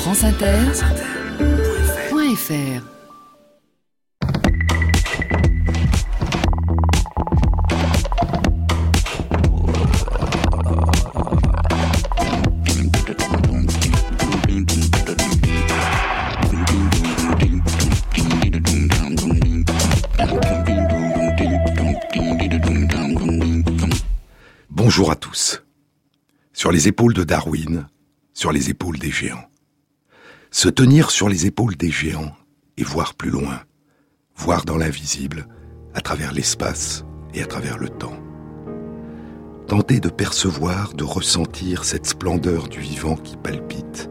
franceinter.fr Bonjour à tous. Sur les épaules de Darwin, sur les épaules des géants. Se tenir sur les épaules des géants et voir plus loin, voir dans l'invisible, à travers l'espace et à travers le temps. Tenter de percevoir, de ressentir cette splendeur du vivant qui palpite,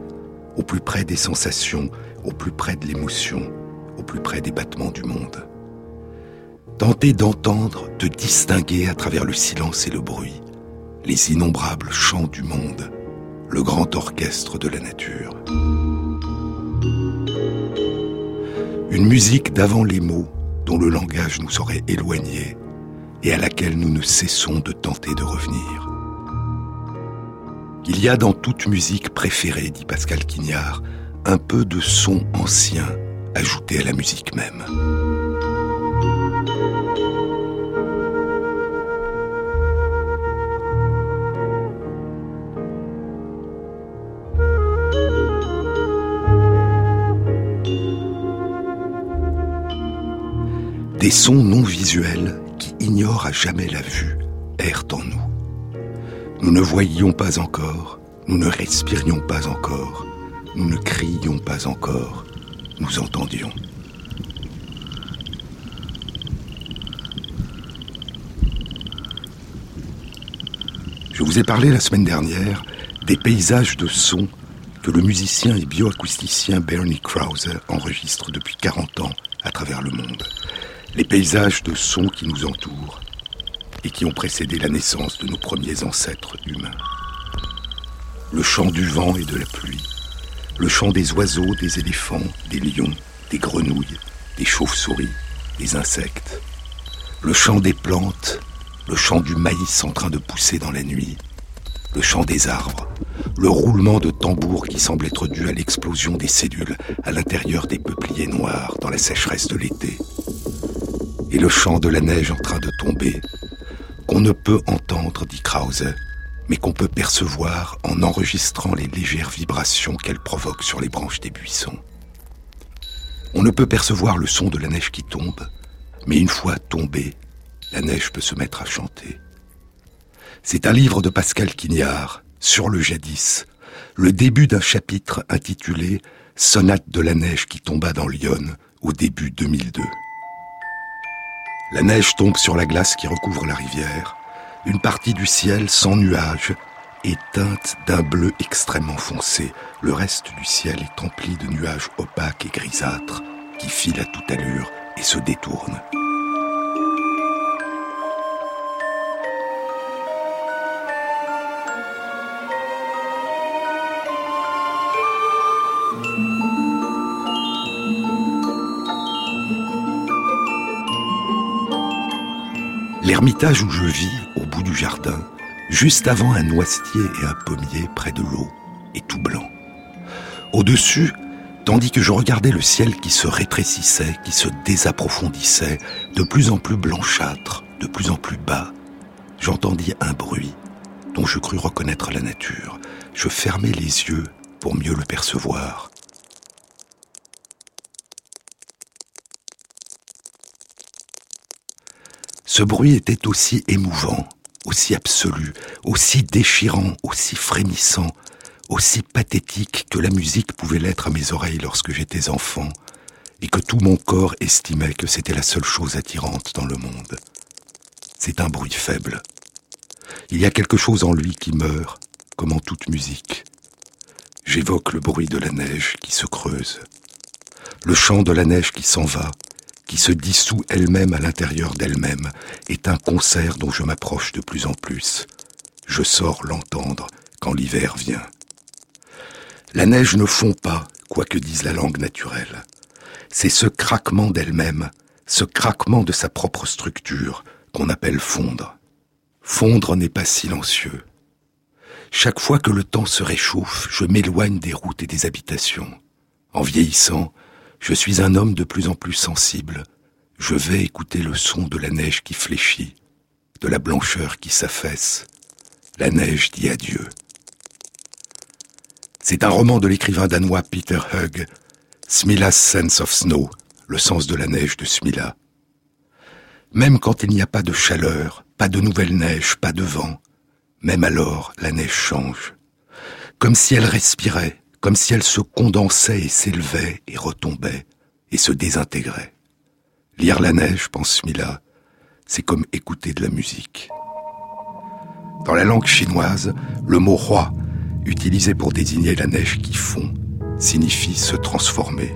au plus près des sensations, au plus près de l'émotion, au plus près des battements du monde. Tenter d'entendre, de distinguer à travers le silence et le bruit, les innombrables chants du monde, le grand orchestre de la nature. Une musique d'avant les mots dont le langage nous aurait éloignés et à laquelle nous ne cessons de tenter de revenir. Il y a dans toute musique préférée, dit Pascal Quignard, un peu de son ancien ajouté à la musique même. Des sons non visuels qui ignorent à jamais la vue errent en nous. Nous ne voyions pas encore, nous ne respirions pas encore, nous ne crions pas encore, nous entendions. Je vous ai parlé la semaine dernière des paysages de sons que le musicien et bioacousticien Bernie Krause enregistre depuis 40 ans à travers le monde les paysages de sons qui nous entourent et qui ont précédé la naissance de nos premiers ancêtres humains. Le chant du vent et de la pluie, le chant des oiseaux, des éléphants, des lions, des grenouilles, des chauves-souris, des insectes, le chant des plantes, le chant du maïs en train de pousser dans la nuit, le chant des arbres, le roulement de tambours qui semble être dû à l'explosion des cellules à l'intérieur des peupliers noirs dans la sécheresse de l'été, et le chant de la neige en train de tomber, qu'on ne peut entendre, dit Krause, mais qu'on peut percevoir en enregistrant les légères vibrations qu'elle provoque sur les branches des buissons. On ne peut percevoir le son de la neige qui tombe, mais une fois tombée, la neige peut se mettre à chanter. C'est un livre de Pascal Quignard, Sur le jadis, le début d'un chapitre intitulé Sonate de la neige qui tomba dans Lyon au début 2002. La neige tombe sur la glace qui recouvre la rivière. Une partie du ciel sans nuages est teinte d'un bleu extrêmement foncé. Le reste du ciel est empli de nuages opaques et grisâtres qui filent à toute allure et se détournent. L'ermitage où je vis, au bout du jardin, juste avant un noisetier et un pommier près de l'eau, est tout blanc. Au-dessus, tandis que je regardais le ciel qui se rétrécissait, qui se désapprofondissait, de plus en plus blanchâtre, de plus en plus bas, j'entendis un bruit dont je crus reconnaître la nature. Je fermai les yeux pour mieux le percevoir. Ce bruit était aussi émouvant, aussi absolu, aussi déchirant, aussi frémissant, aussi pathétique que la musique pouvait l'être à mes oreilles lorsque j'étais enfant, et que tout mon corps estimait que c'était la seule chose attirante dans le monde. C'est un bruit faible. Il y a quelque chose en lui qui meurt, comme en toute musique. J'évoque le bruit de la neige qui se creuse, le chant de la neige qui s'en va, qui se dissout elle-même à l'intérieur d'elle-même, est un concert dont je m'approche de plus en plus. Je sors l'entendre quand l'hiver vient. La neige ne fond pas, quoi que dise la langue naturelle. C'est ce craquement d'elle-même, ce craquement de sa propre structure, qu'on appelle fondre. Fondre n'est pas silencieux. Chaque fois que le temps se réchauffe, je m'éloigne des routes et des habitations. En vieillissant, je suis un homme de plus en plus sensible. Je vais écouter le son de la neige qui fléchit, de la blancheur qui s'affaisse. La neige dit adieu. C'est un roman de l'écrivain danois Peter Hugg, Smila's Sense of Snow, le sens de la neige de Smila. Même quand il n'y a pas de chaleur, pas de nouvelle neige, pas de vent, même alors la neige change. Comme si elle respirait, comme si elle se condensait et s'élevait et retombait et se désintégrait. Lire la neige, pense Smila, c'est comme écouter de la musique. Dans la langue chinoise, le mot roi, utilisé pour désigner la neige qui fond, signifie se transformer.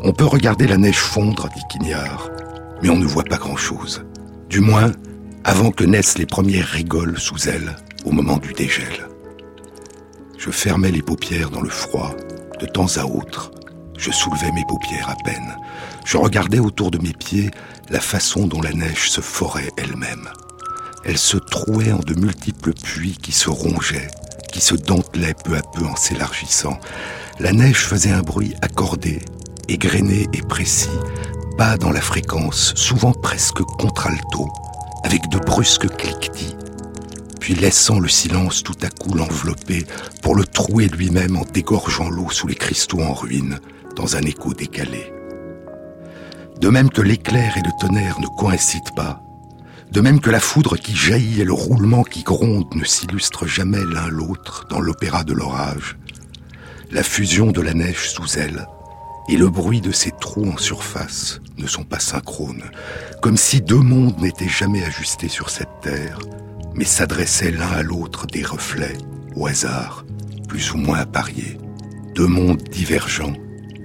On peut regarder la neige fondre, dit Quignard, mais on ne voit pas grand-chose. Du moins, avant que naissent les premières rigoles sous elle, au moment du dégel. Je fermais les paupières dans le froid, de temps à autre. Je soulevais mes paupières à peine. Je regardais autour de mes pieds la façon dont la neige se forait elle-même. Elle se trouait en de multiples puits qui se rongeaient, qui se dentelaient peu à peu en s'élargissant. La neige faisait un bruit accordé, égrené et précis, bas dans la fréquence, souvent presque contralto, avec de brusques cliquetis, puis laissant le silence tout à coup l'envelopper pour le trouer lui-même en dégorgeant l'eau sous les cristaux en ruine, dans un écho décalé. De même que l'éclair et le tonnerre ne coïncident pas, de même que la foudre qui jaillit et le roulement qui gronde ne s'illustrent jamais l'un l'autre dans l'opéra de l'orage, la fusion de la neige sous elle et le bruit de ces trous en surface ne sont pas synchrones, comme si deux mondes n'étaient jamais ajustés sur cette terre, mais s'adressaient l'un à l'autre des reflets, au hasard, plus ou moins appariés, deux mondes divergents,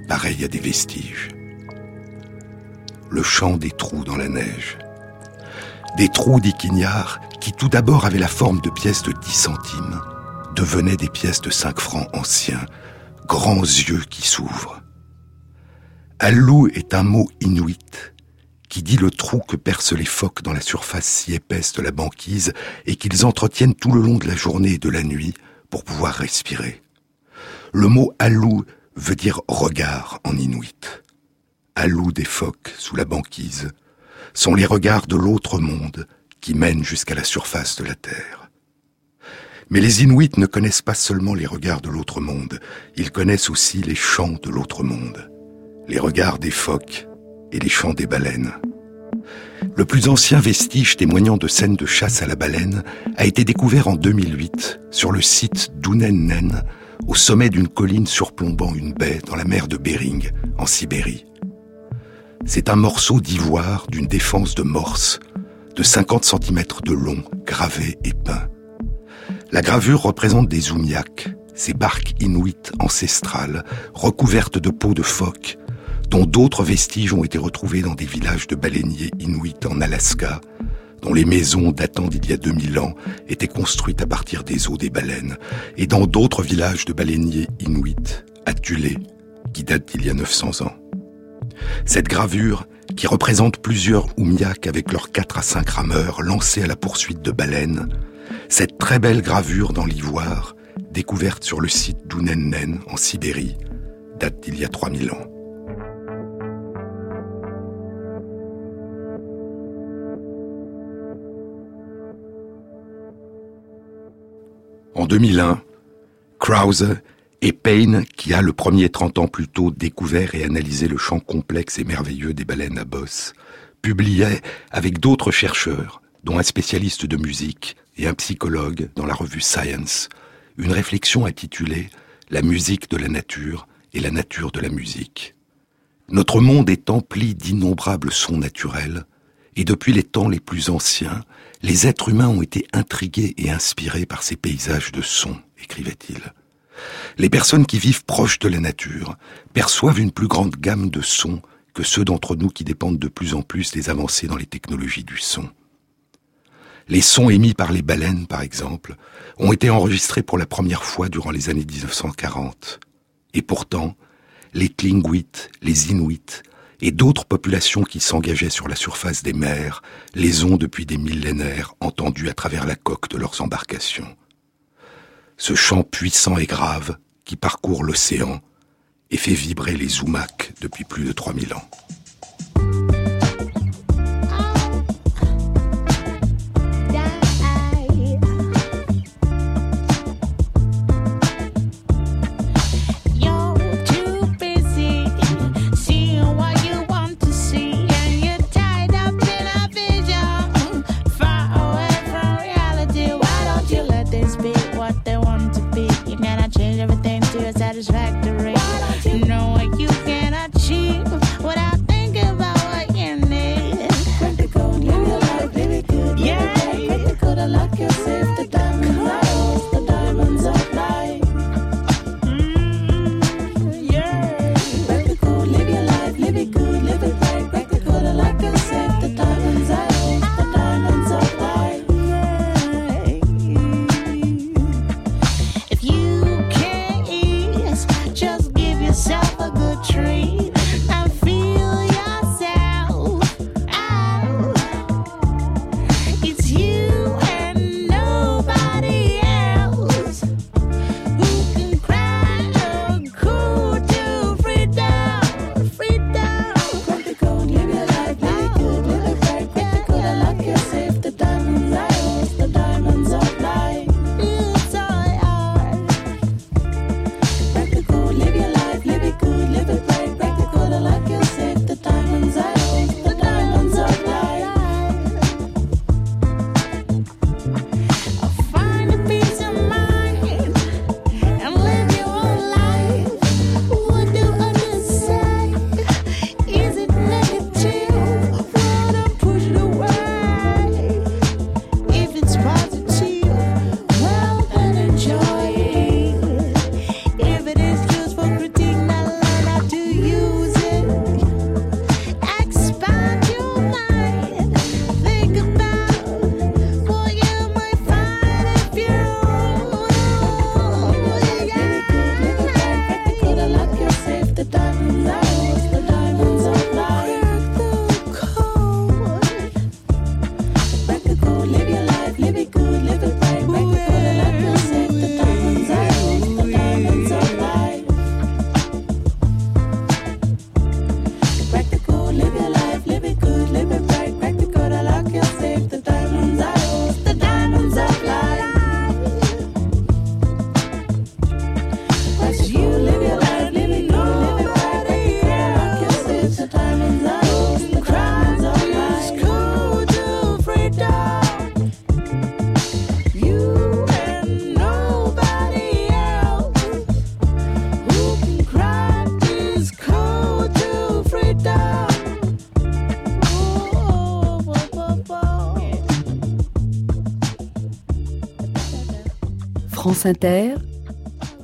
pareils à des vestiges. Le chant des trous dans la neige. Des trous, dit Quignard, qui tout d'abord avaient la forme de pièces de 10 centimes, devenaient des pièces de 5 francs anciens, grands yeux qui s'ouvrent. Alou est un mot inuit qui dit le trou que percent les phoques dans la surface si épaisse de la banquise et qu'ils entretiennent tout le long de la journée et de la nuit pour pouvoir respirer. Le mot alou veut dire regard en inuit. Alou des phoques sous la banquise sont les regards de l'autre monde qui mènent jusqu'à la surface de la Terre. Mais les Inuits ne connaissent pas seulement les regards de l'autre monde, ils connaissent aussi les chants de l'autre monde les regards des phoques et les chants des baleines. Le plus ancien vestige témoignant de scènes de chasse à la baleine a été découvert en 2008 sur le site d'Unennen, au sommet d'une colline surplombant une baie dans la mer de Bering, en Sibérie. C'est un morceau d'ivoire d'une défense de morse de 50 cm de long, gravé et peint. La gravure représente des oumiaks, ces barques inuites ancestrales recouvertes de peau de phoque dont d'autres vestiges ont été retrouvés dans des villages de baleiniers inuits en Alaska, dont les maisons datant d'il y a 2000 ans étaient construites à partir des os des baleines, et dans d'autres villages de baleiniers inuits, à Tulé, qui datent d'il y a 900 ans. Cette gravure, qui représente plusieurs Oumiaks avec leurs 4 à 5 rameurs lancés à la poursuite de baleines, cette très belle gravure dans l'ivoire, découverte sur le site d'Unennen en Sibérie, date d'il y a 3000 ans. 2001, Krause et Payne, qui a le premier 30 ans plus tôt découvert et analysé le champ complexe et merveilleux des baleines à bosse, publiaient avec d'autres chercheurs, dont un spécialiste de musique et un psychologue dans la revue Science, une réflexion intitulée La musique de la nature et la nature de la musique. Notre monde est empli d'innombrables sons naturels, et depuis les temps les plus anciens, les êtres humains ont été intrigués et inspirés par ces paysages de sons, écrivait-il. Les personnes qui vivent proches de la nature perçoivent une plus grande gamme de sons que ceux d'entre nous qui dépendent de plus en plus des avancées dans les technologies du son. Les sons émis par les baleines, par exemple, ont été enregistrés pour la première fois durant les années 1940. Et pourtant, les Tlingwit, les Inuits, et d'autres populations qui s'engageaient sur la surface des mers les ont depuis des millénaires entendus à travers la coque de leurs embarcations. ce chant puissant et grave qui parcourt l'océan et fait vibrer les Zoumacs depuis plus de 3000 ans.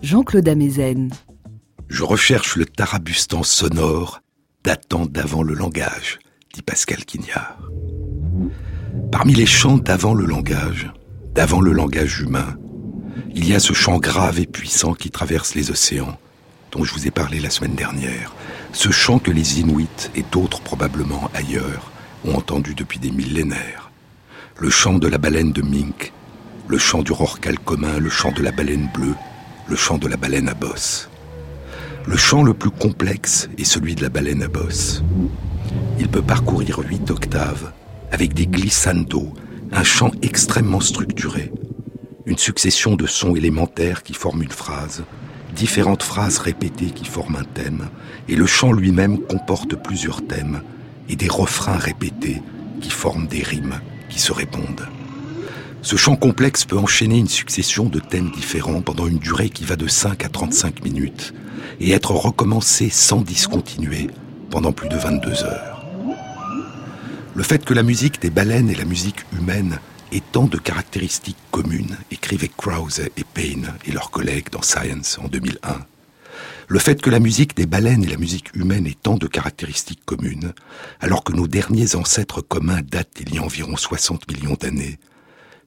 Jean-Claude Amezen. Je recherche le tarabustan sonore datant d'avant le langage, dit Pascal Quignard. Parmi les chants d'avant le langage, d'avant le langage humain, il y a ce chant grave et puissant qui traverse les océans, dont je vous ai parlé la semaine dernière, ce chant que les Inuits et d'autres probablement ailleurs ont entendu depuis des millénaires, le chant de la baleine de Mink, le chant du rorqual commun, le chant de la baleine bleue, le chant de la baleine à bosse. Le chant le plus complexe est celui de la baleine à bosse. Il peut parcourir huit octaves avec des glissandos, un chant extrêmement structuré, une succession de sons élémentaires qui forment une phrase, différentes phrases répétées qui forment un thème, et le chant lui-même comporte plusieurs thèmes et des refrains répétés qui forment des rimes qui se répondent. Ce chant complexe peut enchaîner une succession de thèmes différents pendant une durée qui va de 5 à 35 minutes et être recommencé sans discontinuer pendant plus de 22 heures. Le fait que la musique des baleines et la musique humaine aient tant de caractéristiques communes, écrivaient Krause et Payne et leurs collègues dans Science en 2001, le fait que la musique des baleines et la musique humaine aient tant de caractéristiques communes, alors que nos derniers ancêtres communs datent d'il y a environ 60 millions d'années,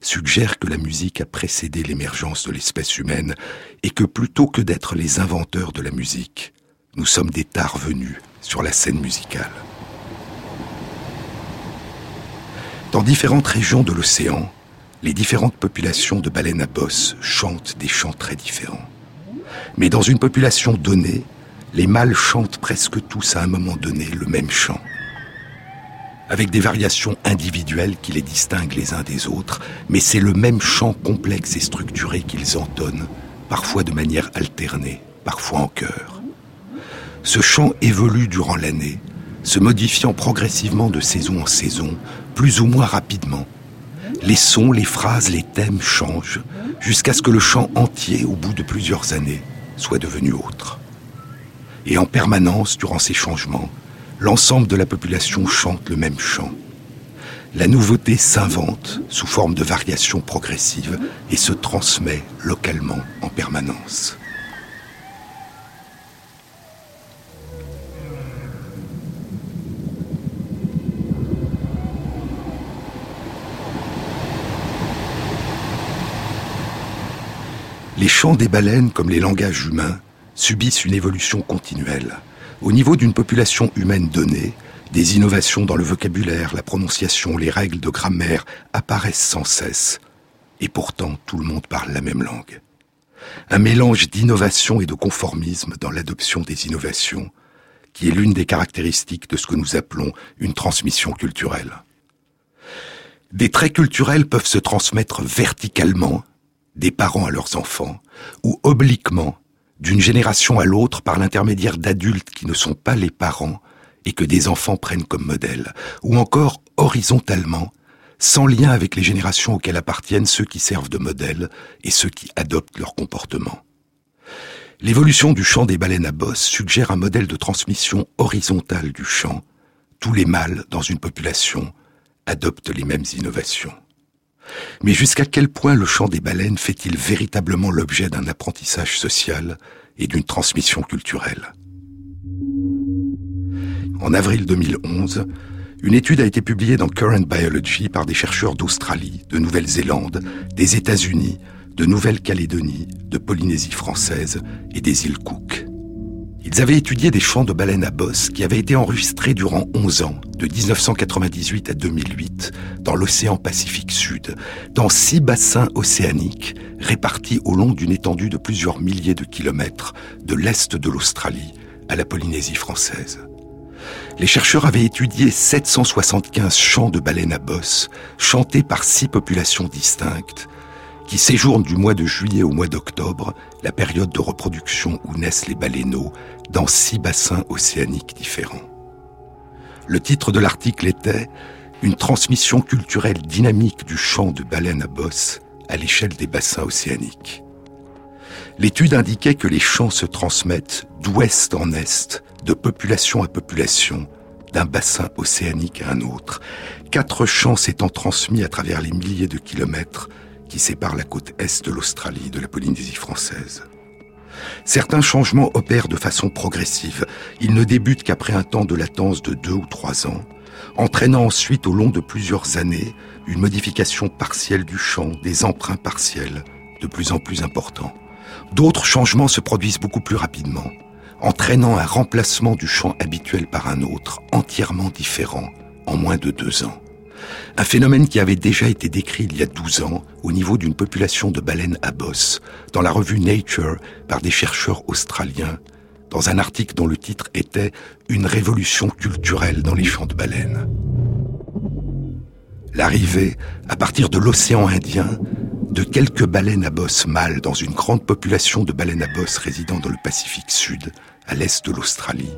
suggère que la musique a précédé l'émergence de l'espèce humaine et que plutôt que d'être les inventeurs de la musique, nous sommes des tards venus sur la scène musicale. Dans différentes régions de l'océan, les différentes populations de baleines à bosse chantent des chants très différents. Mais dans une population donnée, les mâles chantent presque tous à un moment donné le même chant. Avec des variations individuelles qui les distinguent les uns des autres, mais c'est le même chant complexe et structuré qu'ils entonnent, parfois de manière alternée, parfois en chœur. Ce chant évolue durant l'année, se modifiant progressivement de saison en saison, plus ou moins rapidement. Les sons, les phrases, les thèmes changent, jusqu'à ce que le chant entier, au bout de plusieurs années, soit devenu autre. Et en permanence, durant ces changements, l'ensemble de la population chante le même chant. La nouveauté s'invente sous forme de variations progressives et se transmet localement en permanence. Les chants des baleines, comme les langages humains, subissent une évolution continuelle. Au niveau d'une population humaine donnée, des innovations dans le vocabulaire, la prononciation, les règles de grammaire apparaissent sans cesse. Et pourtant, tout le monde parle la même langue. Un mélange d'innovation et de conformisme dans l'adoption des innovations, qui est l'une des caractéristiques de ce que nous appelons une transmission culturelle. Des traits culturels peuvent se transmettre verticalement des parents à leurs enfants, ou obliquement, d'une génération à l'autre par l'intermédiaire d'adultes qui ne sont pas les parents et que des enfants prennent comme modèle, ou encore horizontalement, sans lien avec les générations auxquelles appartiennent ceux qui servent de modèle et ceux qui adoptent leur comportement. L'évolution du chant des baleines à bosse suggère un modèle de transmission horizontale du chant. Tous les mâles dans une population adoptent les mêmes innovations. Mais jusqu'à quel point le chant des baleines fait-il véritablement l'objet d'un apprentissage social et d'une transmission culturelle? En avril 2011, une étude a été publiée dans Current Biology par des chercheurs d'Australie, de Nouvelle-Zélande, des États-Unis, de Nouvelle-Calédonie, de Polynésie française et des îles Cook. Ils avaient étudié des chants de baleines à bosse qui avaient été enregistrés durant 11 ans, de 1998 à 2008, dans l'océan Pacifique Sud, dans six bassins océaniques répartis au long d'une étendue de plusieurs milliers de kilomètres, de l'est de l'Australie à la Polynésie française. Les chercheurs avaient étudié 775 chants de baleines à bosse, chantés par six populations distinctes, qui séjournent du mois de juillet au mois d'octobre, la période de reproduction où naissent les baleineaux, dans six bassins océaniques différents. Le titre de l'article était Une transmission culturelle dynamique du chant de baleine à bosse à l'échelle des bassins océaniques. L'étude indiquait que les chants se transmettent d'ouest en est, de population à population, d'un bassin océanique à un autre, quatre chants s'étant transmis à travers les milliers de kilomètres qui sépare la côte est de l'Australie de la Polynésie française. Certains changements opèrent de façon progressive. Ils ne débutent qu'après un temps de latence de deux ou trois ans, entraînant ensuite au long de plusieurs années une modification partielle du champ, des emprunts partiels, de plus en plus importants. D'autres changements se produisent beaucoup plus rapidement, entraînant un remplacement du champ habituel par un autre, entièrement différent, en moins de deux ans. Un phénomène qui avait déjà été décrit il y a 12 ans au niveau d'une population de baleines à bosse dans la revue Nature par des chercheurs australiens dans un article dont le titre était Une révolution culturelle dans les champs de baleines. L'arrivée, à partir de l'océan Indien, de quelques baleines à bosse mâles dans une grande population de baleines à bosse résidant dans le Pacifique Sud, à l'est de l'Australie,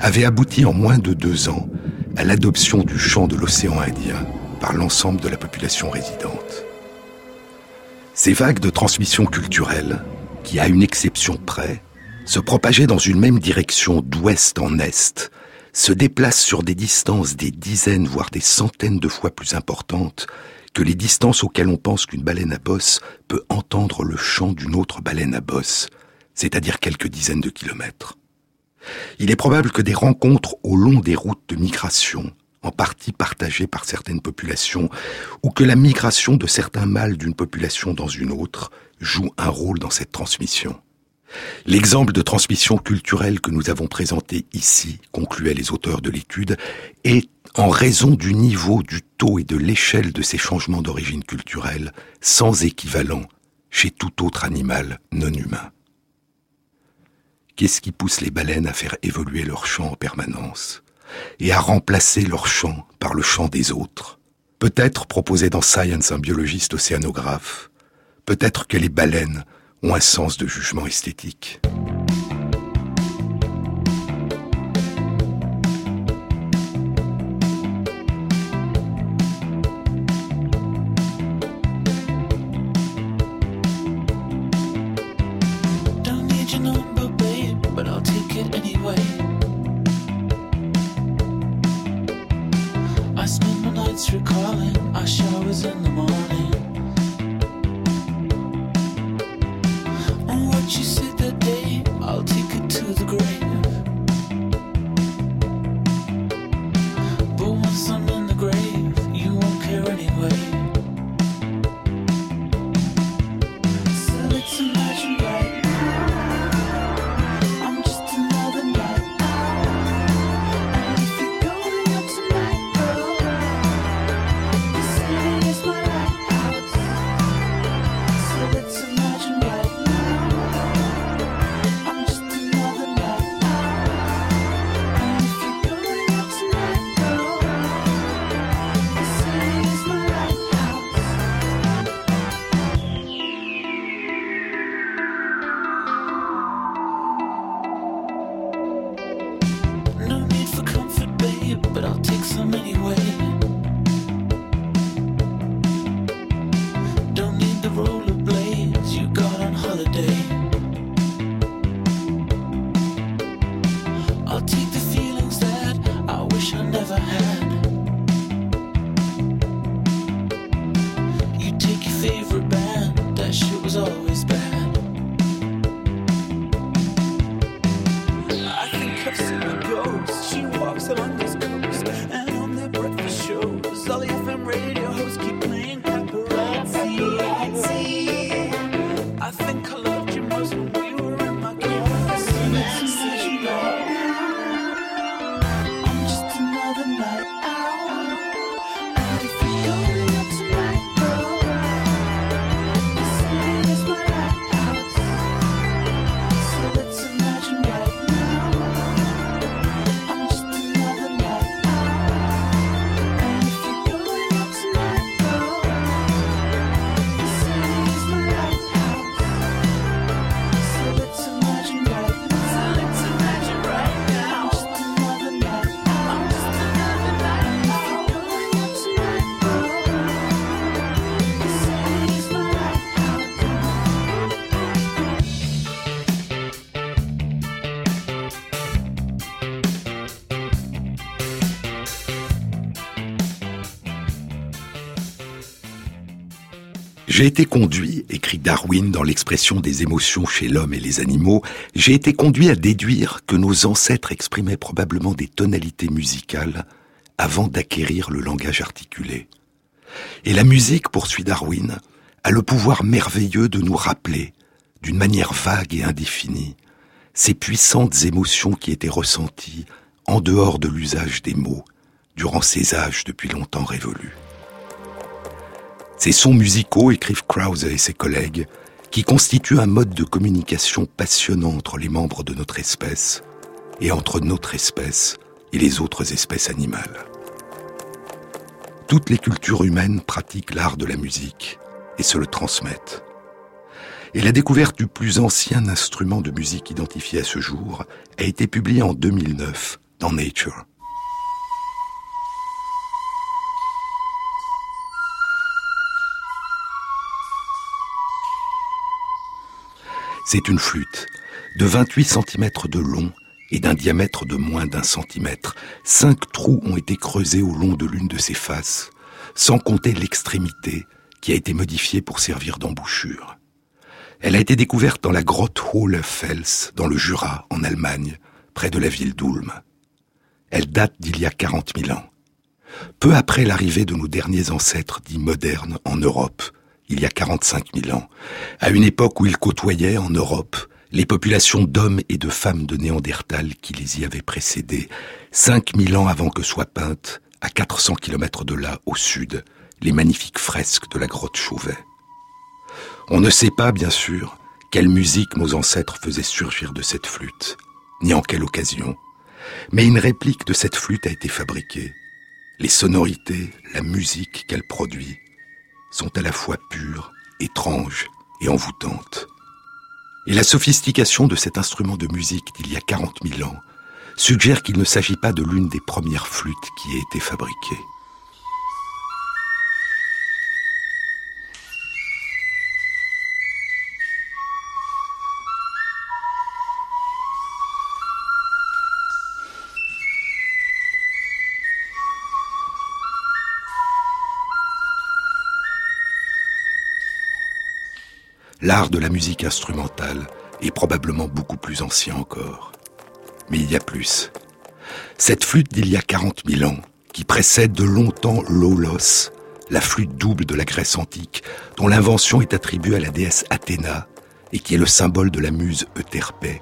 avait abouti en moins de deux ans à l'adoption du chant de l'océan Indien par l'ensemble de la population résidente. Ces vagues de transmission culturelle, qui à une exception près, se propageaient dans une même direction d'ouest en est, se déplacent sur des distances des dizaines, voire des centaines de fois plus importantes que les distances auxquelles on pense qu'une baleine à bosse peut entendre le chant d'une autre baleine à bosse, c'est-à-dire quelques dizaines de kilomètres. Il est probable que des rencontres au long des routes de migration, en partie partagées par certaines populations, ou que la migration de certains mâles d'une population dans une autre joue un rôle dans cette transmission. L'exemple de transmission culturelle que nous avons présenté ici, concluaient les auteurs de l'étude, est, en raison du niveau, du taux et de l'échelle de ces changements d'origine culturelle, sans équivalent chez tout autre animal non humain. Qu'est-ce qui pousse les baleines à faire évoluer leur chant en permanence et à remplacer leur chant par le chant des autres? Peut-être, proposé dans Science un biologiste océanographe, peut-être que les baleines ont un sens de jugement esthétique. J'ai été conduit, écrit Darwin dans l'expression des émotions chez l'homme et les animaux, j'ai été conduit à déduire que nos ancêtres exprimaient probablement des tonalités musicales avant d'acquérir le langage articulé. Et la musique, poursuit Darwin, a le pouvoir merveilleux de nous rappeler, d'une manière vague et indéfinie, ces puissantes émotions qui étaient ressenties en dehors de l'usage des mots durant ces âges depuis longtemps révolus. Ces sons musicaux, écrivent Krause et ses collègues, qui constituent un mode de communication passionnant entre les membres de notre espèce et entre notre espèce et les autres espèces animales. Toutes les cultures humaines pratiquent l'art de la musique et se le transmettent. Et la découverte du plus ancien instrument de musique identifié à ce jour a été publiée en 2009 dans Nature. C'est une flûte de 28 cm de long et d'un diamètre de moins d'un centimètre. Cinq trous ont été creusés au long de l'une de ses faces, sans compter l'extrémité qui a été modifiée pour servir d'embouchure. Elle a été découverte dans la grotte Hohlefels, dans le Jura, en Allemagne, près de la ville d'Ulm. Elle date d'il y a 40 000 ans. Peu après l'arrivée de nos derniers ancêtres dits modernes en Europe, il y a 45 000 ans, à une époque où ils côtoyaient en Europe les populations d'hommes et de femmes de Néandertal qui les y avaient précédés, 5000 ans avant que soient peintes, à 400 kilomètres de là, au sud, les magnifiques fresques de la grotte Chauvet. On ne sait pas, bien sûr, quelle musique nos ancêtres faisaient surgir de cette flûte, ni en quelle occasion, mais une réplique de cette flûte a été fabriquée. Les sonorités, la musique qu'elle produit, sont à la fois pures, étranges et envoûtantes. Et la sophistication de cet instrument de musique d'il y a 40 000 ans suggère qu'il ne s'agit pas de l'une des premières flûtes qui ait été fabriquée. L'art de la musique instrumentale est probablement beaucoup plus ancien encore. Mais il y a plus. Cette flûte d'il y a 40 000 ans, qui précède de longtemps l'olos, la flûte double de la Grèce antique, dont l'invention est attribuée à la déesse Athéna, et qui est le symbole de la muse Euterpé,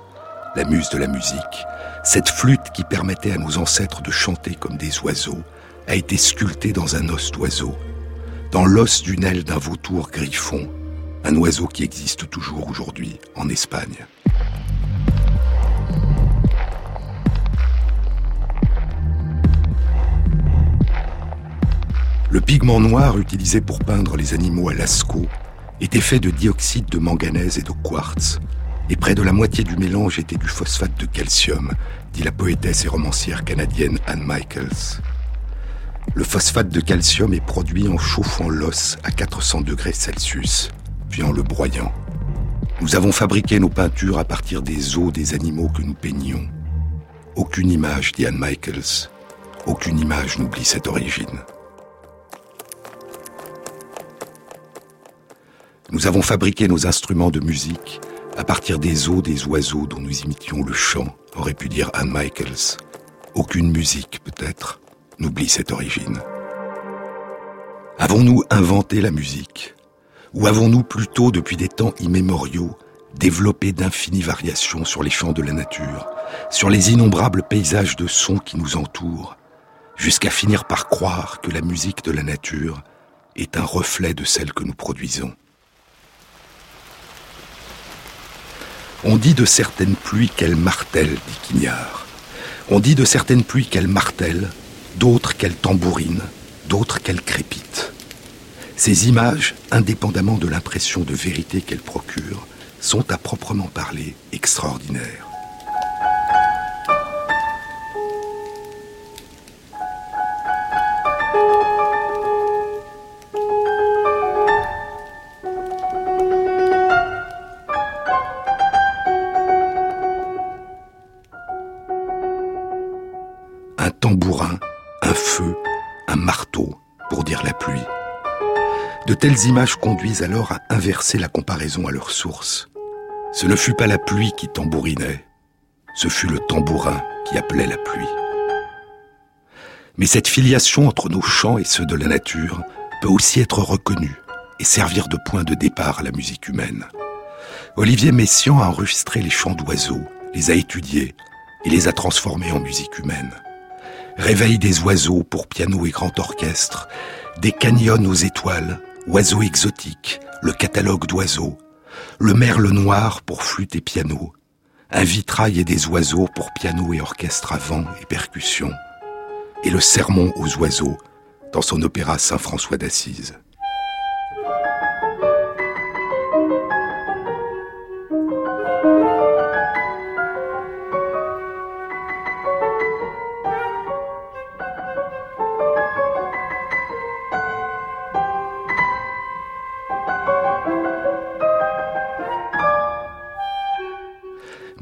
la muse de la musique, cette flûte qui permettait à nos ancêtres de chanter comme des oiseaux, a été sculptée dans un os d'oiseau, dans l'os d'une aile d'un vautour griffon, un oiseau qui existe toujours aujourd'hui en Espagne. Le pigment noir utilisé pour peindre les animaux à Lascaux était fait de dioxyde de manganèse et de quartz, et près de la moitié du mélange était du phosphate de calcium, dit la poétesse et romancière canadienne Anne Michaels. Le phosphate de calcium est produit en chauffant l'os à 400 degrés Celsius puis en le broyant. Nous avons fabriqué nos peintures à partir des os des animaux que nous peignions. Aucune image, dit Anne Michaels, aucune image n'oublie cette origine. Nous avons fabriqué nos instruments de musique à partir des os des oiseaux dont nous imitions le chant, aurait pu dire Anne Michaels. Aucune musique, peut-être, n'oublie cette origine. Avons-nous inventé la musique? Ou avons-nous plutôt, depuis des temps immémoriaux, développé d'infinies variations sur les champs de la nature, sur les innombrables paysages de sons qui nous entourent, jusqu'à finir par croire que la musique de la nature est un reflet de celle que nous produisons? On dit de certaines pluies qu'elles martèlent, dit Quignard. On dit de certaines pluies qu'elles martèlent, d'autres qu'elles tambourinent, d'autres qu'elles crépitent. Ces images, indépendamment de l'impression de vérité qu'elles procurent, sont à proprement parler extraordinaires. Telles images conduisent alors à inverser la comparaison à leur source. Ce ne fut pas la pluie qui tambourinait, ce fut le tambourin qui appelait la pluie. Mais cette filiation entre nos chants et ceux de la nature peut aussi être reconnue et servir de point de départ à la musique humaine. Olivier Messiaen a enregistré les chants d'oiseaux, les a étudiés et les a transformés en musique humaine. Réveil des oiseaux pour piano et grand orchestre, des canyons aux étoiles, Oiseaux exotiques, le catalogue d'oiseaux, le merle noir pour flûte et piano, un vitrail et des oiseaux pour piano et orchestre à vent et percussion, et le sermon aux oiseaux dans son opéra Saint-François d'Assise.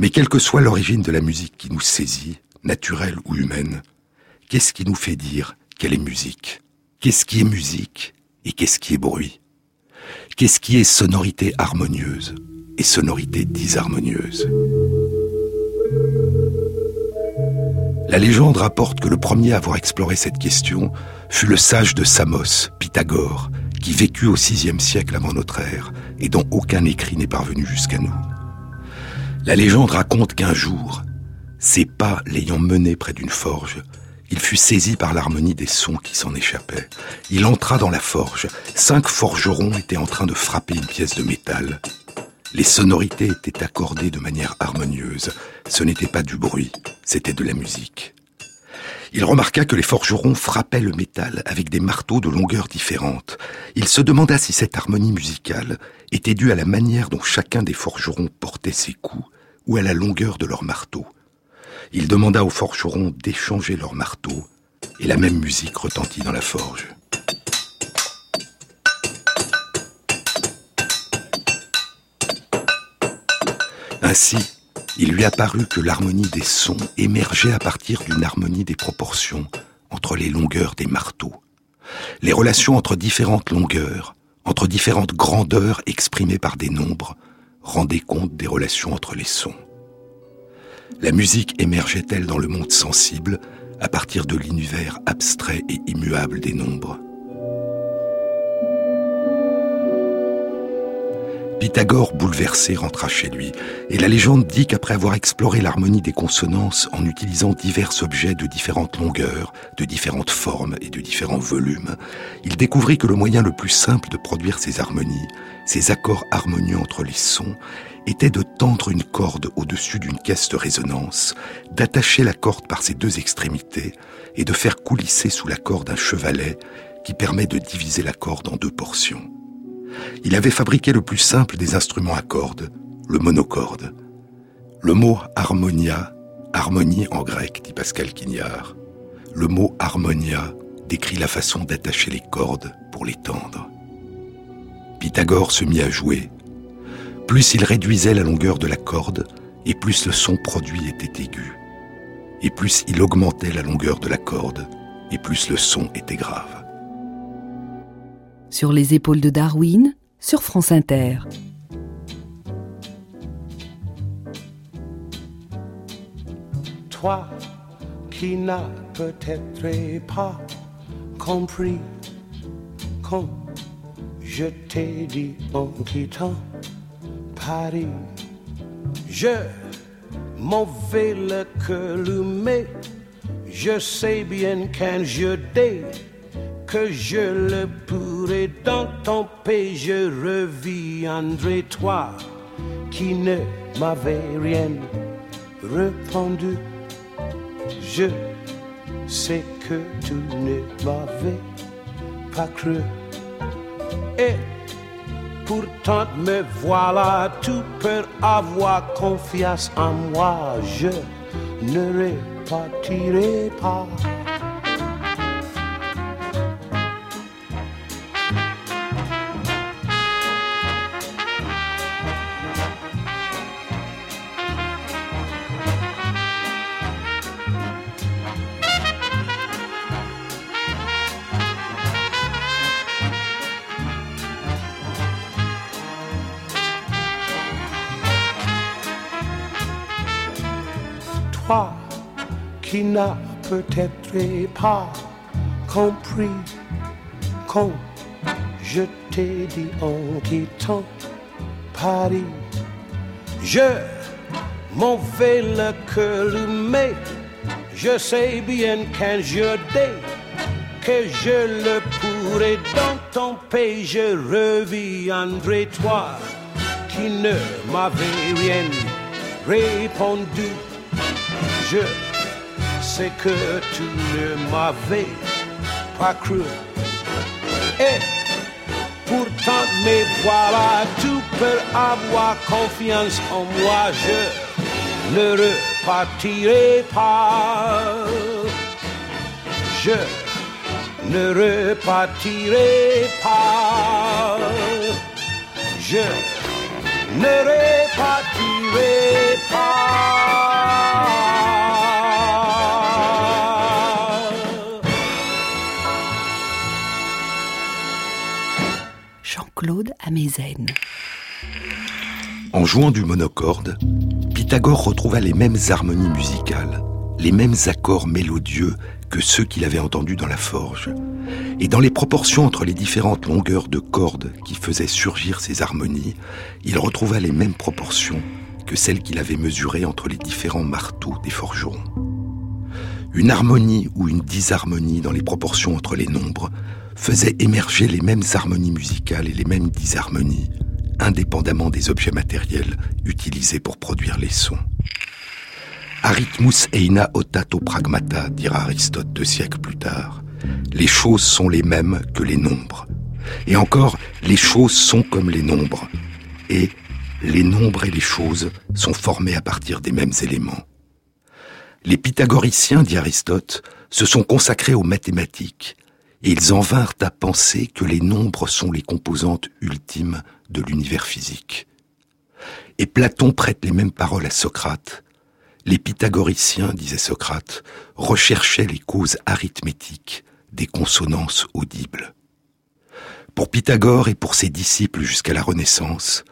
Mais quelle que soit l'origine de la musique qui nous saisit, naturelle ou humaine, qu'est-ce qui nous fait dire qu'elle est musique? Qu'est-ce qui est musique et qu'est-ce qui est bruit? Qu'est-ce qui est sonorité harmonieuse et sonorité disharmonieuse? La légende rapporte que le premier à avoir exploré cette question fut le sage de Samos, Pythagore, qui vécut au VIe siècle avant notre ère et dont aucun écrit n'est parvenu jusqu'à nous. La légende raconte qu'un jour, ses pas l'ayant mené près d'une forge, il fut saisi par l'harmonie des sons qui s'en échappaient. Il entra dans la forge. Cinq forgerons étaient en train de frapper une pièce de métal. Les sonorités étaient accordées de manière harmonieuse. Ce n'était pas du bruit, c'était de la musique. Il remarqua que les forgerons frappaient le métal avec des marteaux de longueurs différentes. Il se demanda si cette harmonie musicale était due à la manière dont chacun des forgerons portait ses coups ou à la longueur de leurs marteaux. Il demanda aux forgerons d'échanger leurs marteaux, et la même musique retentit dans la forge. Ainsi, il lui apparut que l'harmonie des sons émergeait à partir d'une harmonie des proportions entre les longueurs des marteaux. Les relations entre différentes longueurs, entre différentes grandeurs exprimées par des nombres, rendaient compte des relations entre les sons. La musique émergeait-elle dans le monde sensible à partir de l'univers abstrait et immuable des nombres? Pythagore, bouleversé, rentra chez lui, et la légende dit qu'après avoir exploré l'harmonie des consonances en utilisant divers objets de différentes longueurs, de différentes formes et de différents volumes, il découvrit que le moyen le plus simple de produire ces harmonies, ces accords harmonieux entre les sons, était de tendre une corde au-dessus d'une caisse de résonance, d'attacher la corde par ses deux extrémités et de faire coulisser sous la corde un chevalet qui permet de diviser la corde en deux portions il avait fabriqué le plus simple des instruments à cordes, le monocorde. Le mot harmonia, harmonie en grec, dit Pascal Quignard. Le mot harmonia décrit la façon d'attacher les cordes pour les tendre. Pythagore se mit à jouer. Plus il réduisait la longueur de la corde, et plus le son produit était aigu. Et plus il augmentait la longueur de la corde, et plus le son était grave sur les épaules de Darwin, sur France Inter. Toi qui n'as peut-être pas compris quand je t'ai dit en quittant Paris, je m'en vais le cœur mais je sais bien qu'un je dé que je le pourrai dans ton pays, je reviendrai toi qui ne m'avais rien répondu. Je sais que tu ne m'avais pas cru. Et pourtant me voilà, tu peux avoir confiance en moi, je ne repartirai pas. Peut-être pas compris quand je t'ai dit en quittant Paris. Je m'en vais le cœur mais je sais bien qu'un jour dès que je le pourrai dans ton pays, je reviendrai toi qui ne m'avais rien répondu. Je c'est que tu ne m'avais pas cru. Et pourtant, mais voilà, tu peux avoir confiance en moi, je ne repartirai pas. Je ne repartirai pas. Je ne repartirai pas. En jouant du monocorde, Pythagore retrouva les mêmes harmonies musicales, les mêmes accords mélodieux que ceux qu'il avait entendus dans la forge. Et dans les proportions entre les différentes longueurs de cordes qui faisaient surgir ces harmonies, il retrouva les mêmes proportions que celle qu'il avait mesurée entre les différents marteaux des forgerons. Une harmonie ou une disharmonie dans les proportions entre les nombres faisait émerger les mêmes harmonies musicales et les mêmes disharmonies, indépendamment des objets matériels utilisés pour produire les sons. Arithmus eina otato pragmata, dira Aristote deux siècles plus tard. Les choses sont les mêmes que les nombres. Et encore, les choses sont comme les nombres. Et les nombres et les choses sont formés à partir des mêmes éléments. Les pythagoriciens, dit Aristote, se sont consacrés aux mathématiques, et ils en vinrent à penser que les nombres sont les composantes ultimes de l'univers physique. Et Platon prête les mêmes paroles à Socrate. Les pythagoriciens, disait Socrate, recherchaient les causes arithmétiques des consonances audibles. Pour Pythagore et pour ses disciples jusqu'à la Renaissance,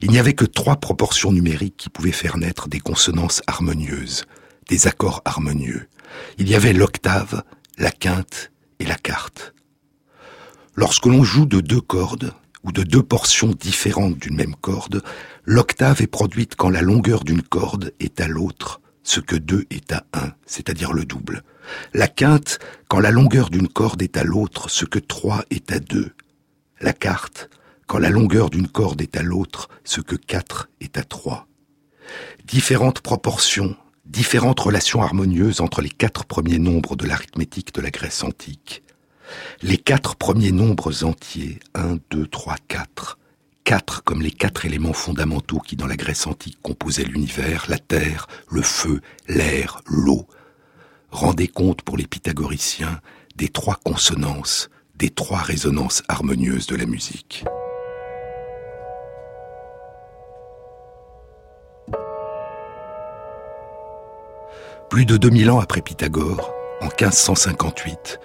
il n'y avait que trois proportions numériques qui pouvaient faire naître des consonances harmonieuses, des accords harmonieux. Il y avait l'octave, la quinte et la carte. Lorsque l'on joue de deux cordes, ou de deux portions différentes d'une même corde, l'octave est produite quand la longueur d'une corde est à l'autre ce que deux est à un, c'est-à-dire le double. La quinte quand la longueur d'une corde est à l'autre ce que trois est à deux. La carte quand la longueur d'une corde est à l'autre ce que quatre est à trois. Différentes proportions, différentes relations harmonieuses entre les quatre premiers nombres de l'arithmétique de la Grèce antique. Les quatre premiers nombres entiers, 1, 2, 3, 4, quatre comme les quatre éléments fondamentaux qui dans la Grèce antique composaient l'univers, la terre, le feu, l'air, l'eau, rendaient compte pour les pythagoriciens des trois consonances, des trois résonances harmonieuses de la musique. Plus de 2000 ans après Pythagore, en 1558,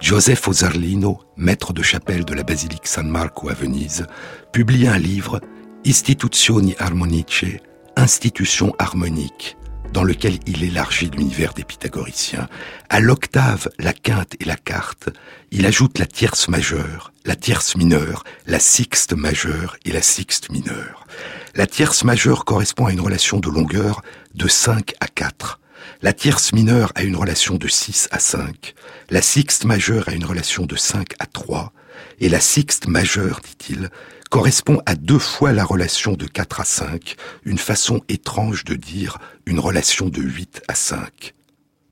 Joseph Ozarlino, maître de chapelle de la basilique San Marco à Venise, publie un livre, Istituzioni Harmonice, Institution harmonique, dans lequel il élargit l'univers des pythagoriciens. À l'octave, la quinte et la quarte, il ajoute la tierce majeure, la tierce mineure, la sixte majeure et la sixte mineure. La tierce majeure correspond à une relation de longueur de 5 à 4. La tierce mineure a une relation de 6 à 5, la sixte majeure a une relation de 5 à 3, et la sixte majeure, dit-il, correspond à deux fois la relation de 4 à 5, une façon étrange de dire une relation de 8 à 5,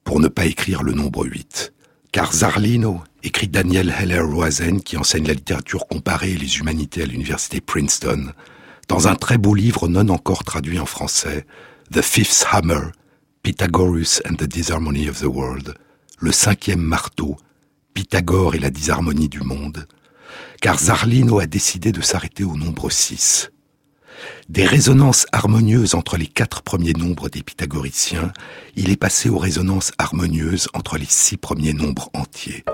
pour ne pas écrire le nombre 8. Car Zarlino, écrit Daniel Heller Roizen, qui enseigne la littérature comparée et les humanités à l'université Princeton, dans un très beau livre non encore traduit en français, The Fifth Hammer, Pythagoras and the Disharmony of the World, le cinquième marteau, Pythagore et la disharmonie du monde, car Zarlino a décidé de s'arrêter au nombre 6. Des résonances harmonieuses entre les quatre premiers nombres des pythagoriciens, il est passé aux résonances harmonieuses entre les six premiers nombres entiers.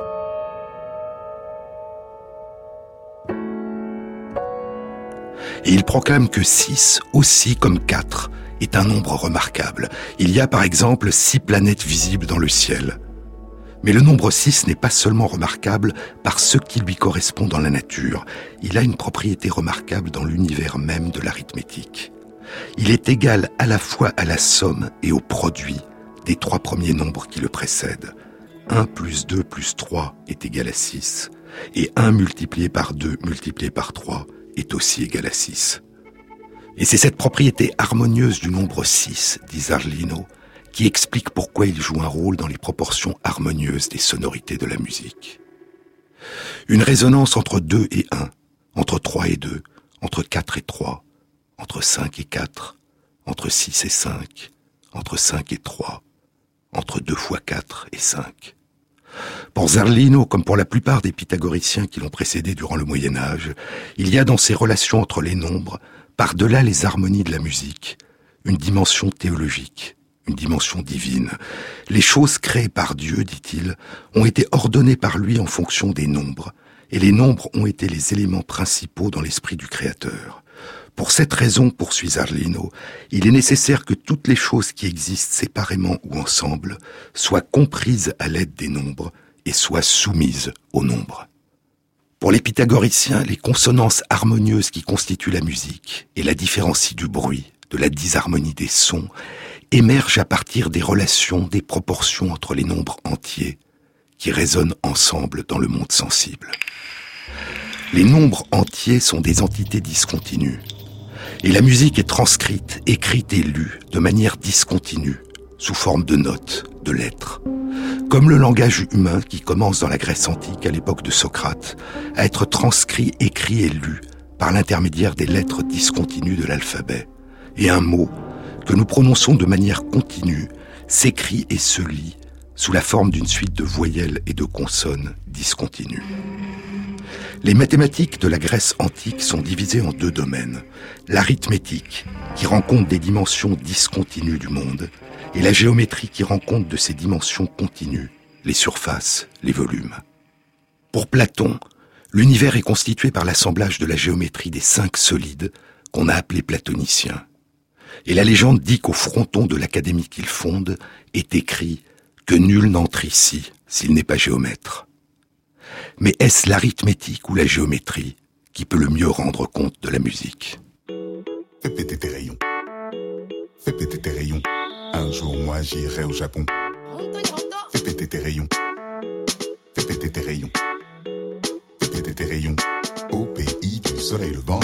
Et il proclame que 6, aussi comme 4, est un nombre remarquable. Il y a par exemple six planètes visibles dans le ciel. Mais le nombre 6 n'est pas seulement remarquable par ce qui lui correspond dans la nature, il a une propriété remarquable dans l'univers même de l'arithmétique. Il est égal à la fois à la somme et au produit des trois premiers nombres qui le précèdent. 1 plus 2 plus 3 est égal à 6, et 1 multiplié par 2 multiplié par 3 est aussi égal à 6. Et c'est cette propriété harmonieuse du nombre 6, dit Zarlino, qui explique pourquoi il joue un rôle dans les proportions harmonieuses des sonorités de la musique. Une résonance entre 2 et 1, entre 3 et 2, entre 4 et 3, entre 5 et 4, entre 6 et 5, entre 5 et 3, entre 2 fois 4 et 5. Pour Zarlino, comme pour la plupart des pythagoriciens qui l'ont précédé durant le Moyen Âge, il y a dans ces relations entre les nombres par-delà les harmonies de la musique, une dimension théologique, une dimension divine. Les choses créées par Dieu, dit-il, ont été ordonnées par lui en fonction des nombres, et les nombres ont été les éléments principaux dans l'esprit du Créateur. Pour cette raison, poursuit Zarlino, il est nécessaire que toutes les choses qui existent séparément ou ensemble soient comprises à l'aide des nombres et soient soumises aux nombres. Pour les pythagoriciens, les consonances harmonieuses qui constituent la musique et la différencient du bruit, de la disharmonie des sons, émerge à partir des relations, des proportions entre les nombres entiers qui résonnent ensemble dans le monde sensible. Les nombres entiers sont des entités discontinues, et la musique est transcrite, écrite et lue de manière discontinue, sous forme de notes, de lettres. Comme le langage humain qui commence dans la Grèce antique à l'époque de Socrate à être transcrit, écrit et lu par l'intermédiaire des lettres discontinues de l'alphabet. Et un mot que nous prononçons de manière continue s'écrit et se lit sous la forme d'une suite de voyelles et de consonnes discontinues. Les mathématiques de la Grèce antique sont divisées en deux domaines. L'arithmétique, qui rend compte des dimensions discontinues du monde, et la géométrie qui rend compte de ces dimensions continues, les surfaces, les volumes. Pour Platon, l'univers est constitué par l'assemblage de la géométrie des cinq solides qu'on a appelés platoniciens. Et la légende dit qu'au fronton de l'académie qu'il fonde est écrit que nul n'entre ici s'il n'est pas géomètre. Mais est-ce l'arithmétique ou la géométrie qui peut le mieux rendre compte de la musique? Tes rayons. Tes rayons. Un jour, moi, j'irai au Japon. Fais péter tes rayons. Fais péter tes rayons. Fais péter tes rayons. Au pays du soleil levant.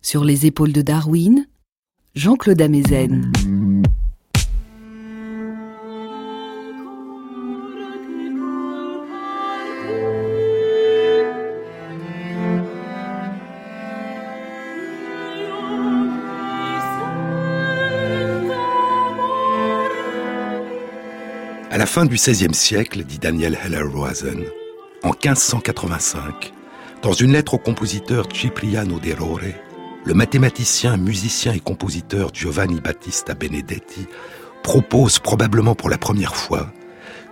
Sur les épaules de Darwin, Jean-Claude Amezen. À la fin du XVIe siècle, dit Daniel Heller-Roazen, en 1585, dans une lettre au compositeur Cipriano de Rore, le mathématicien, musicien et compositeur Giovanni Battista Benedetti propose probablement pour la première fois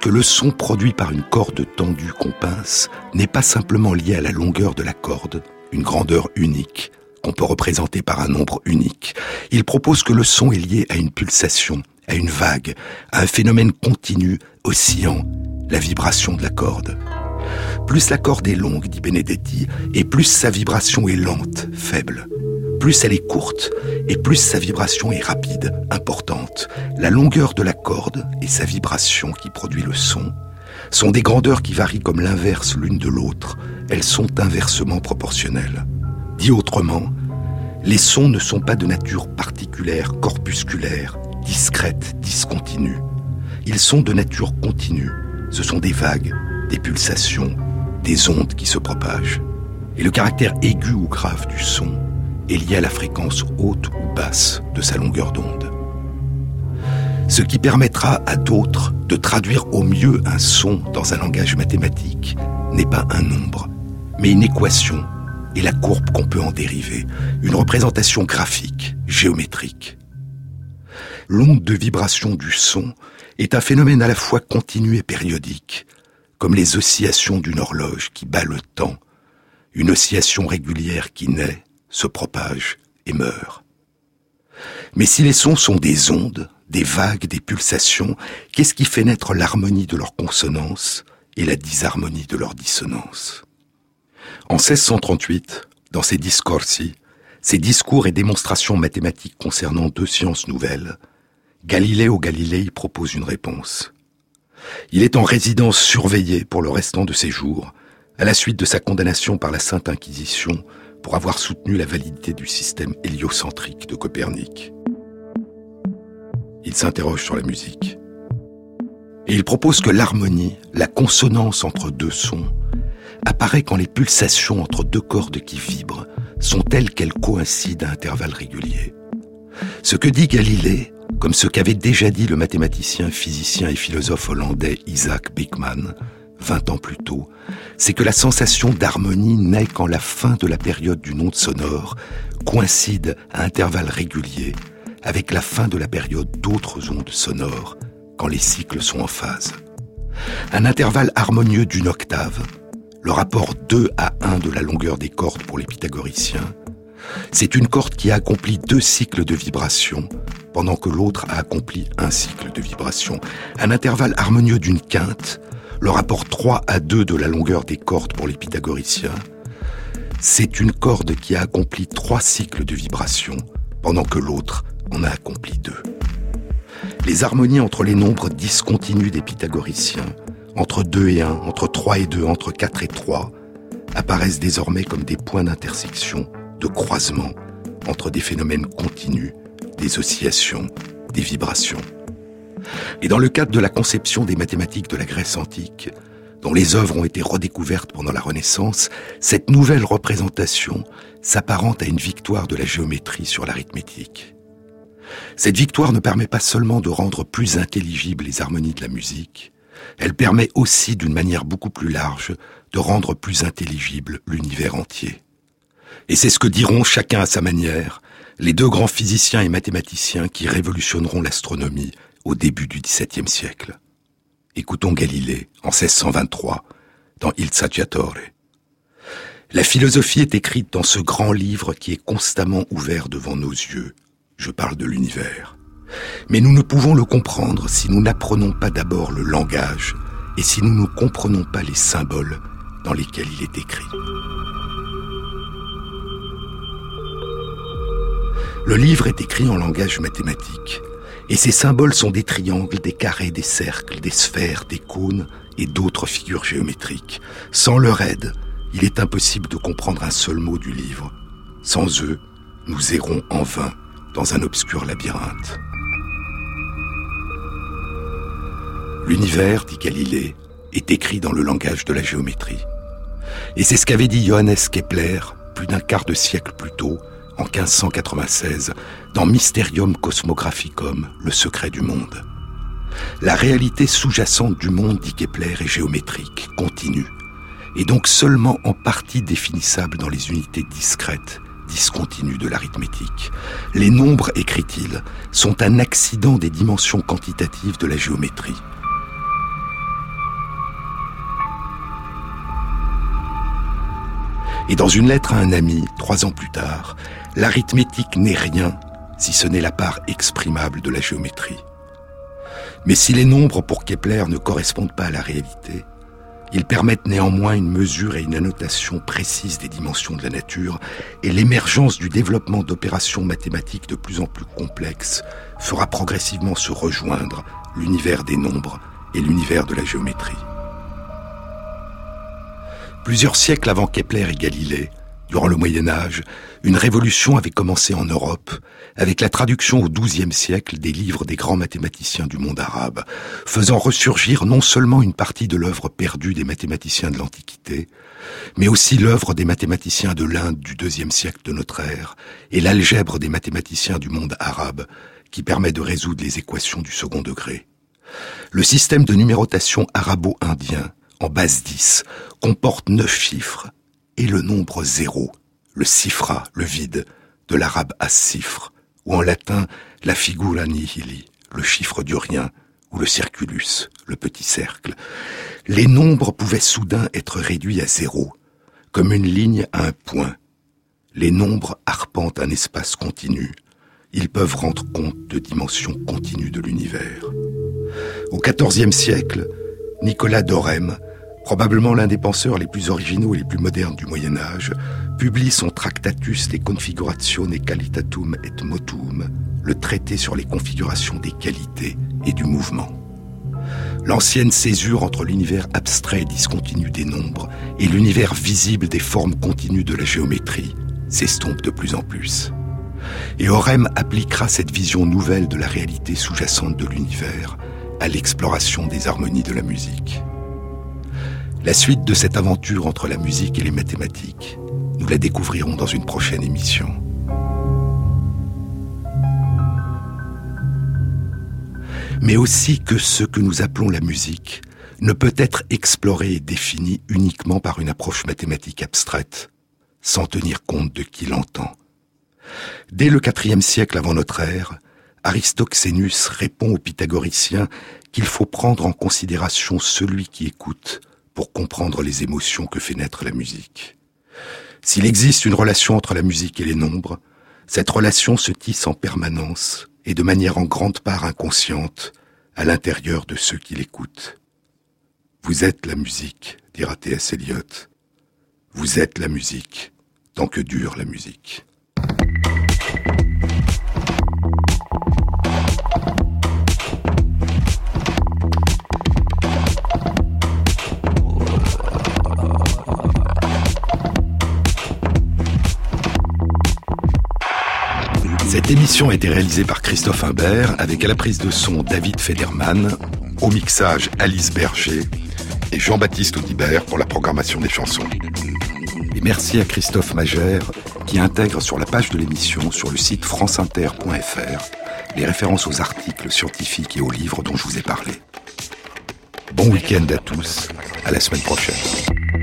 que le son produit par une corde tendue qu'on pince n'est pas simplement lié à la longueur de la corde, une grandeur unique, qu'on peut représenter par un nombre unique. Il propose que le son est lié à une pulsation, à une vague, à un phénomène continu, oscillant, la vibration de la corde. Plus la corde est longue, dit Benedetti, et plus sa vibration est lente, faible. Plus elle est courte, et plus sa vibration est rapide, importante. La longueur de la corde et sa vibration qui produit le son sont des grandeurs qui varient comme l'inverse l'une de l'autre. Elles sont inversement proportionnelles. Dit autrement, les sons ne sont pas de nature particulière, corpusculaire, discrètes, discontinues. Ils sont de nature continue. Ce sont des vagues, des pulsations, des ondes qui se propagent. Et le caractère aigu ou grave du son est lié à la fréquence haute ou basse de sa longueur d'onde. Ce qui permettra à d'autres de traduire au mieux un son dans un langage mathématique n'est pas un nombre, mais une équation et la courbe qu'on peut en dériver, une représentation graphique, géométrique l'onde de vibration du son est un phénomène à la fois continu et périodique, comme les oscillations d'une horloge qui bat le temps, une oscillation régulière qui naît, se propage et meurt. Mais si les sons sont des ondes, des vagues, des pulsations, qu'est-ce qui fait naître l'harmonie de leurs consonances et la disharmonie de leurs dissonances En 1638, dans ses discorsi, ses discours et démonstrations mathématiques concernant deux sciences nouvelles, Galileo Galilei propose une réponse. Il est en résidence surveillée pour le restant de ses jours, à la suite de sa condamnation par la Sainte Inquisition pour avoir soutenu la validité du système héliocentrique de Copernic. Il s'interroge sur la musique. Il propose que l'harmonie, la consonance entre deux sons, apparaît quand les pulsations entre deux cordes qui vibrent sont telles qu'elles coïncident à intervalles réguliers. Ce que dit Galilée, comme ce qu'avait déjà dit le mathématicien, physicien et philosophe hollandais Isaac Bickman, 20 ans plus tôt, c'est que la sensation d'harmonie naît quand la fin de la période d'une onde sonore coïncide à intervalles réguliers avec la fin de la période d'autres ondes sonores quand les cycles sont en phase. Un intervalle harmonieux d'une octave, le rapport 2 à 1 de la longueur des cordes pour les pythagoriciens, c'est une corde qui a accompli deux cycles de vibration, pendant que l'autre a accompli un cycle de vibration. Un intervalle harmonieux d'une quinte, le rapport 3 à 2 de la longueur des cordes pour les pythagoriciens, c'est une corde qui a accompli trois cycles de vibration, pendant que l'autre en a accompli deux. Les harmonies entre les nombres discontinus des pythagoriciens, entre 2 et 1, entre 3 et 2, entre 4 et 3, apparaissent désormais comme des points d'intersection de croisement entre des phénomènes continus, des oscillations, des vibrations. Et dans le cadre de la conception des mathématiques de la Grèce antique, dont les œuvres ont été redécouvertes pendant la Renaissance, cette nouvelle représentation s'apparente à une victoire de la géométrie sur l'arithmétique. Cette victoire ne permet pas seulement de rendre plus intelligibles les harmonies de la musique, elle permet aussi d'une manière beaucoup plus large de rendre plus intelligible l'univers entier. Et c'est ce que diront chacun à sa manière les deux grands physiciens et mathématiciens qui révolutionneront l'astronomie au début du XVIIe siècle. Écoutons Galilée en 1623 dans Il Saggiatore. La philosophie est écrite dans ce grand livre qui est constamment ouvert devant nos yeux. Je parle de l'univers. Mais nous ne pouvons le comprendre si nous n'apprenons pas d'abord le langage et si nous ne comprenons pas les symboles dans lesquels il est écrit. Le livre est écrit en langage mathématique, et ses symboles sont des triangles, des carrés, des cercles, des sphères, des cônes et d'autres figures géométriques. Sans leur aide, il est impossible de comprendre un seul mot du livre. Sans eux, nous errons en vain dans un obscur labyrinthe. L'univers, dit Galilée, est écrit dans le langage de la géométrie. Et c'est ce qu'avait dit Johannes Kepler plus d'un quart de siècle plus tôt, en 1596, dans Mysterium Cosmographicum, le secret du monde. La réalité sous-jacente du monde, dit Kepler, est géométrique, continue, et donc seulement en partie définissable dans les unités discrètes, discontinues de l'arithmétique. Les nombres, écrit-il, sont un accident des dimensions quantitatives de la géométrie. Et dans une lettre à un ami, trois ans plus tard, l'arithmétique n'est rien si ce n'est la part exprimable de la géométrie. Mais si les nombres pour Kepler ne correspondent pas à la réalité, ils permettent néanmoins une mesure et une annotation précise des dimensions de la nature, et l'émergence du développement d'opérations mathématiques de plus en plus complexes fera progressivement se rejoindre l'univers des nombres et l'univers de la géométrie. Plusieurs siècles avant Kepler et Galilée, durant le Moyen Âge, une révolution avait commencé en Europe avec la traduction au XIIe siècle des livres des grands mathématiciens du monde arabe, faisant ressurgir non seulement une partie de l'œuvre perdue des mathématiciens de l'Antiquité, mais aussi l'œuvre des mathématiciens de l'Inde du deuxième siècle de notre ère et l'algèbre des mathématiciens du monde arabe qui permet de résoudre les équations du second degré. Le système de numérotation arabo-indien en base 10, comporte neuf chiffres et le nombre zéro, le cifra, le vide, de l'arabe as-cifre, ou en latin la figura nihili, le chiffre du rien, ou le circulus, le petit cercle. Les nombres pouvaient soudain être réduits à zéro, comme une ligne à un point. Les nombres arpentent un espace continu. Ils peuvent rendre compte de dimensions continues de l'univers. Au XIVe siècle, Nicolas Dorem probablement l'un des penseurs les plus originaux et les plus modernes du Moyen Âge, publie son Tractatus de Configuratione Qualitatum et Motum, le traité sur les configurations des qualités et du mouvement. L'ancienne césure entre l'univers abstrait et discontinu des nombres et l'univers visible des formes continues de la géométrie s'estompe de plus en plus. Et Orem appliquera cette vision nouvelle de la réalité sous-jacente de l'univers à l'exploration des harmonies de la musique. La suite de cette aventure entre la musique et les mathématiques, nous la découvrirons dans une prochaine émission. Mais aussi que ce que nous appelons la musique ne peut être exploré et défini uniquement par une approche mathématique abstraite, sans tenir compte de qui l'entend. Dès le IVe siècle avant notre ère, Aristoxénus répond aux pythagoriciens qu'il faut prendre en considération celui qui écoute pour comprendre les émotions que fait naître la musique. S'il existe une relation entre la musique et les nombres, cette relation se tisse en permanence et de manière en grande part inconsciente à l'intérieur de ceux qui l'écoutent. Vous êtes la musique, dira T.S. Eliot. Vous êtes la musique, tant que dure la musique. Cette émission a été réalisée par Christophe Imbert avec à la prise de son David Federman, au mixage Alice Berger et Jean-Baptiste Audibert pour la programmation des chansons. Et merci à Christophe Magère qui intègre sur la page de l'émission sur le site franceinter.fr les références aux articles scientifiques et aux livres dont je vous ai parlé. Bon week-end à tous, à la semaine prochaine.